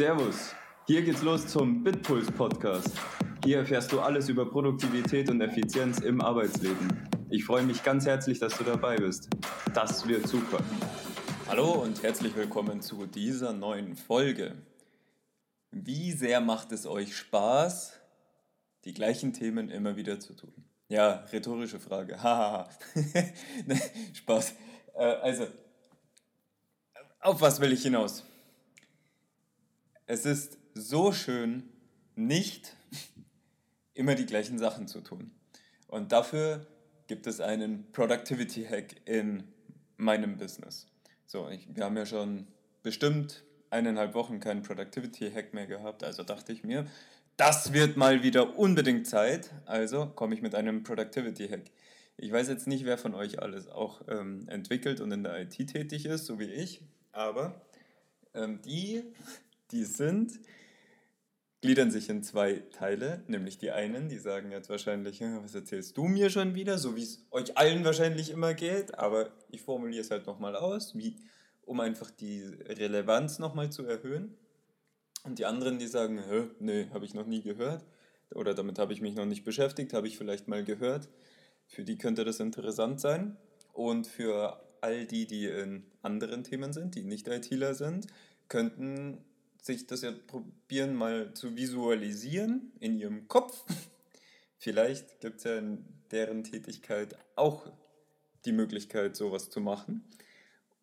Servus, hier geht's los zum Bitpuls Podcast. Hier erfährst du alles über Produktivität und Effizienz im Arbeitsleben. Ich freue mich ganz herzlich, dass du dabei bist. Das wird super. Hallo und herzlich willkommen zu dieser neuen Folge. Wie sehr macht es euch Spaß, die gleichen Themen immer wieder zu tun? Ja, rhetorische Frage. Spaß. Äh, also, auf was will ich hinaus? Es ist so schön, nicht immer die gleichen Sachen zu tun. Und dafür gibt es einen Productivity Hack in meinem Business. So, ich, wir haben ja schon bestimmt eineinhalb Wochen keinen Productivity Hack mehr gehabt, also dachte ich mir, das wird mal wieder unbedingt Zeit. Also komme ich mit einem Productivity Hack. Ich weiß jetzt nicht, wer von euch alles auch ähm, entwickelt und in der IT tätig ist, so wie ich, aber ähm, die, die sind, gliedern sich in zwei Teile, nämlich die einen, die sagen jetzt wahrscheinlich, was erzählst du mir schon wieder, so wie es euch allen wahrscheinlich immer geht, aber ich formuliere es halt nochmal aus, wie, um einfach die Relevanz nochmal zu erhöhen. Und die anderen, die sagen, nee, habe ich noch nie gehört oder damit habe ich mich noch nicht beschäftigt, habe ich vielleicht mal gehört. Für die könnte das interessant sein. Und für all die, die in anderen Themen sind, die nicht ITler sind, könnten sich das ja probieren, mal zu visualisieren in ihrem Kopf. Vielleicht gibt es ja in deren Tätigkeit auch die Möglichkeit, sowas zu machen.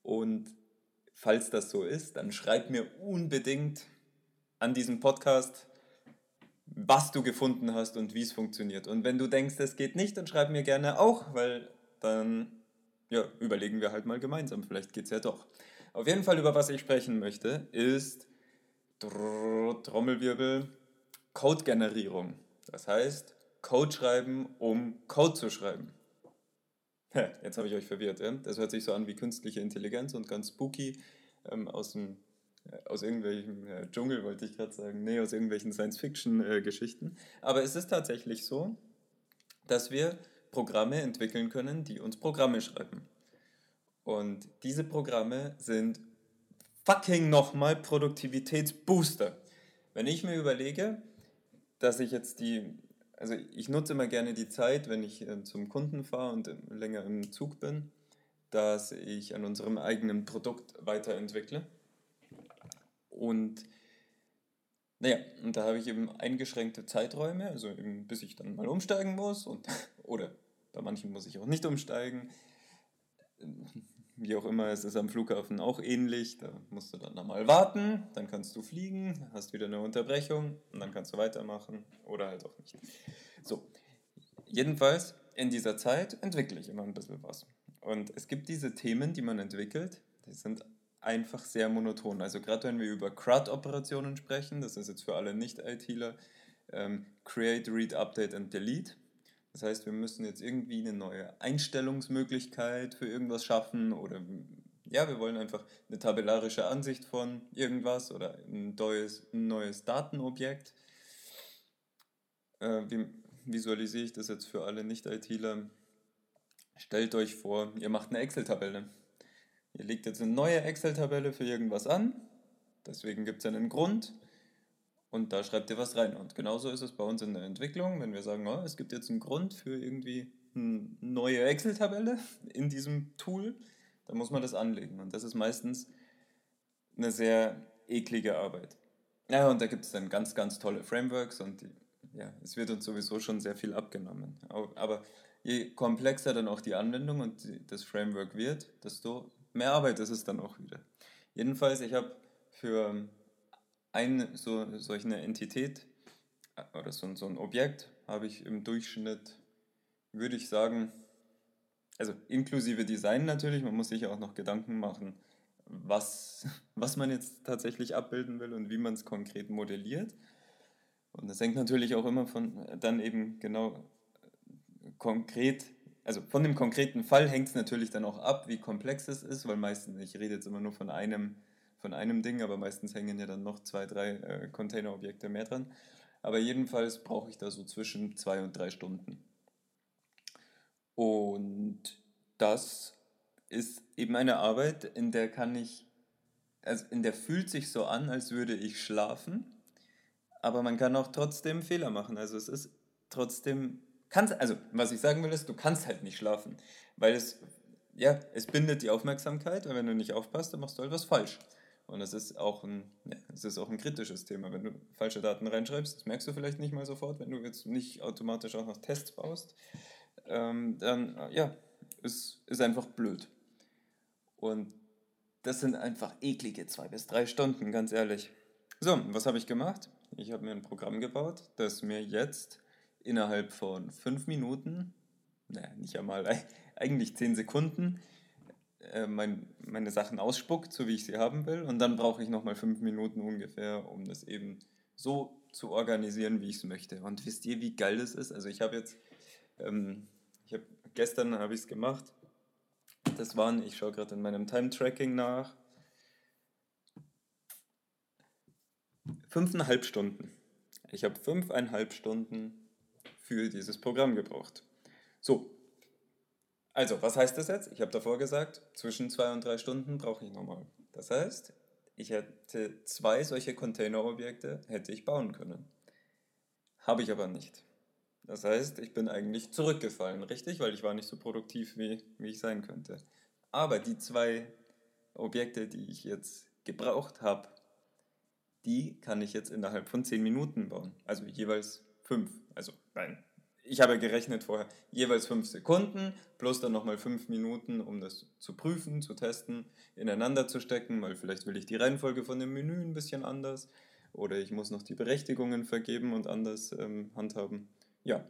Und falls das so ist, dann schreib mir unbedingt an diesem Podcast, was du gefunden hast und wie es funktioniert. Und wenn du denkst, es geht nicht, dann schreib mir gerne auch, weil dann ja, überlegen wir halt mal gemeinsam. Vielleicht geht es ja doch. Auf jeden Fall, über was ich sprechen möchte, ist Trommelwirbel Code-Generierung. Das heißt, Code schreiben, um Code zu schreiben. Jetzt habe ich euch verwirrt. Ja? Das hört sich so an wie künstliche Intelligenz und ganz spooky ähm, aus dem aus irgendwelchem äh, Dschungel, wollte ich gerade sagen. Nee, aus irgendwelchen Science-Fiction-Geschichten. Äh, Aber es ist tatsächlich so, dass wir Programme entwickeln können, die uns Programme schreiben. Und diese Programme sind fucking nochmal Produktivitätsbooster. Wenn ich mir überlege, dass ich jetzt die, also ich nutze immer gerne die Zeit, wenn ich äh, zum Kunden fahre und länger im Zug bin, dass ich an unserem eigenen Produkt weiterentwickle. Und naja, und da habe ich eben eingeschränkte Zeiträume, also eben bis ich dann mal umsteigen muss und oder bei manchen muss ich auch nicht umsteigen. Wie auch immer, es ist am Flughafen auch ähnlich. Da musst du dann nochmal warten, dann kannst du fliegen, hast wieder eine Unterbrechung und dann kannst du weitermachen oder halt auch nicht. So, jedenfalls in dieser Zeit entwickle ich immer ein bisschen was. Und es gibt diese Themen, die man entwickelt, die sind einfach sehr monoton. Also gerade wenn wir über CRUD-Operationen sprechen, das ist jetzt für alle Nicht-ITler, ähm, Create, Read, Update and Delete. Das heißt, wir müssen jetzt irgendwie eine neue Einstellungsmöglichkeit für irgendwas schaffen oder ja, wir wollen einfach eine tabellarische Ansicht von irgendwas oder ein neues, ein neues Datenobjekt. Äh, wie visualisiere ich das jetzt für alle Nicht-ITler? Stellt euch vor, ihr macht eine Excel-Tabelle. Ihr legt jetzt eine neue Excel-Tabelle für irgendwas an, deswegen gibt es einen Grund und da schreibt ihr was rein. Und genauso ist es bei uns in der Entwicklung, wenn wir sagen, oh, es gibt jetzt einen Grund für irgendwie eine neue Excel-Tabelle in diesem Tool, dann muss man das anlegen. Und das ist meistens eine sehr eklige Arbeit. Ja, und da gibt es dann ganz, ganz tolle Frameworks und die, ja, es wird uns sowieso schon sehr viel abgenommen. Aber je komplexer dann auch die Anwendung und das Framework wird, desto mehr Arbeit ist es dann auch wieder. Jedenfalls, ich habe für eine so, solch eine Entität äh, oder so, so ein Objekt habe ich im Durchschnitt, würde ich sagen, also inklusive Design natürlich, man muss sich auch noch Gedanken machen, was, was man jetzt tatsächlich abbilden will und wie man es konkret modelliert. Und das hängt natürlich auch immer von dann eben genau konkret, also von dem konkreten Fall hängt es natürlich dann auch ab, wie komplex es ist, weil meistens, ich rede jetzt immer nur von einem von einem Ding, aber meistens hängen ja dann noch zwei, drei äh, Containerobjekte mehr dran. Aber jedenfalls brauche ich da so zwischen zwei und drei Stunden. Und das ist eben eine Arbeit, in der kann ich also in der fühlt sich so an, als würde ich schlafen, aber man kann auch trotzdem Fehler machen. Also es ist trotzdem, kannst, also was ich sagen will ist, du kannst halt nicht schlafen, weil es, ja, es bindet die Aufmerksamkeit und wenn du nicht aufpasst, dann machst du halt was falsch. Und das ist auch ein, das ist auch ein kritisches Thema. Wenn du falsche Daten reinschreibst, das merkst du vielleicht nicht mal sofort, wenn du jetzt nicht automatisch auch noch Tests baust, ähm, dann ja, ist, ist einfach blöd. Und das sind einfach eklige zwei bis drei Stunden, ganz ehrlich. So, was habe ich gemacht? Ich habe mir ein Programm gebaut, das mir jetzt innerhalb von fünf Minuten, naja, nicht einmal, eigentlich zehn Sekunden, äh, mein, meine Sachen ausspuckt, so wie ich sie haben will. Und dann brauche ich nochmal fünf Minuten ungefähr, um das eben so zu organisieren, wie ich es möchte. Und wisst ihr, wie geil das ist? Also ich habe jetzt, ähm, ich habe gestern habe ich es gemacht das waren, ich schaue gerade in meinem Time-Tracking nach, fünfeinhalb Stunden. Ich habe fünfeinhalb Stunden für dieses Programm gebraucht. So, also was heißt das jetzt? Ich habe davor gesagt, zwischen zwei und drei Stunden brauche ich nochmal. Das heißt, ich hätte zwei solche Container-Objekte hätte ich bauen können. Habe ich aber nicht. Das heißt, ich bin eigentlich zurückgefallen, richtig? Weil ich war nicht so produktiv, wie, wie ich sein könnte. Aber die zwei Objekte, die ich jetzt gebraucht habe, die kann ich jetzt innerhalb von 10 Minuten bauen. Also jeweils 5. Also nein, ich habe gerechnet vorher jeweils 5 Sekunden plus dann nochmal 5 Minuten, um das zu prüfen, zu testen, ineinander zu stecken, weil vielleicht will ich die Reihenfolge von dem Menü ein bisschen anders oder ich muss noch die Berechtigungen vergeben und anders ähm, handhaben. Ja,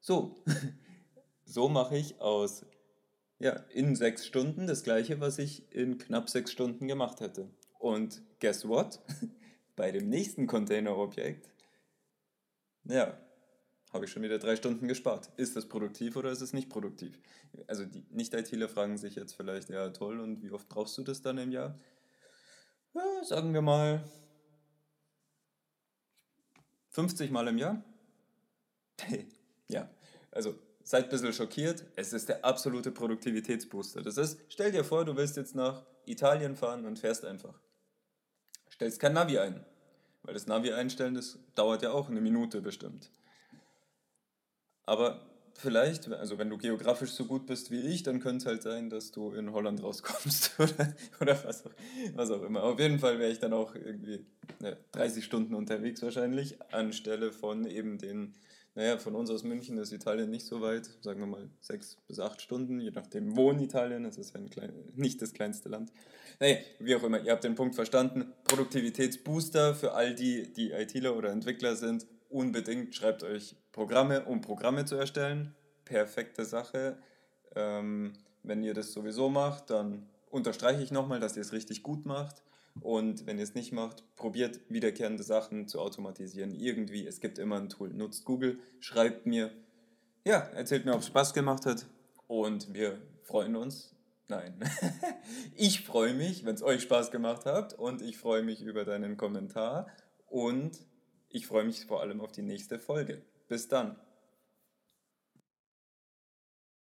so. so mache ich aus ja, in sechs Stunden das gleiche, was ich in knapp sechs Stunden gemacht hätte. Und guess what? Bei dem nächsten Containerobjekt, ja, habe ich schon wieder drei Stunden gespart. Ist das produktiv oder ist es nicht produktiv? Also die Nicht-ITler fragen sich jetzt vielleicht, ja toll, und wie oft brauchst du das dann im Jahr? Ja, sagen wir mal 50 Mal im Jahr. ja, also seid ein bisschen schockiert. Es ist der absolute Produktivitätsbooster. Das ist, stell dir vor, du willst jetzt nach Italien fahren und fährst einfach. Stellst kein Navi ein. Weil das Navi einstellen, das dauert ja auch eine Minute bestimmt. Aber vielleicht, also wenn du geografisch so gut bist wie ich, dann könnte es halt sein, dass du in Holland rauskommst oder, oder was, auch, was auch immer. Auf jeden Fall wäre ich dann auch irgendwie ne, 30 Stunden unterwegs wahrscheinlich, anstelle von eben den naja, von uns aus München ist Italien nicht so weit, sagen wir mal sechs bis acht Stunden, je nachdem wo in Italien, es ist ein klein, nicht das kleinste Land. Naja, wie auch immer, ihr habt den Punkt verstanden. Produktivitätsbooster für all die, die ITler oder Entwickler sind, unbedingt schreibt euch Programme, um Programme zu erstellen. Perfekte Sache. Ähm, wenn ihr das sowieso macht, dann unterstreiche ich nochmal, dass ihr es richtig gut macht. Und wenn ihr es nicht macht, probiert wiederkehrende Sachen zu automatisieren. Irgendwie, es gibt immer ein Tool. Nutzt Google, schreibt mir, ja, erzählt mir, ob es Spaß gemacht hat. Und wir freuen uns. Nein. ich freue mich, wenn es euch Spaß gemacht hat. Und ich freue mich über deinen Kommentar. Und ich freue mich vor allem auf die nächste Folge. Bis dann.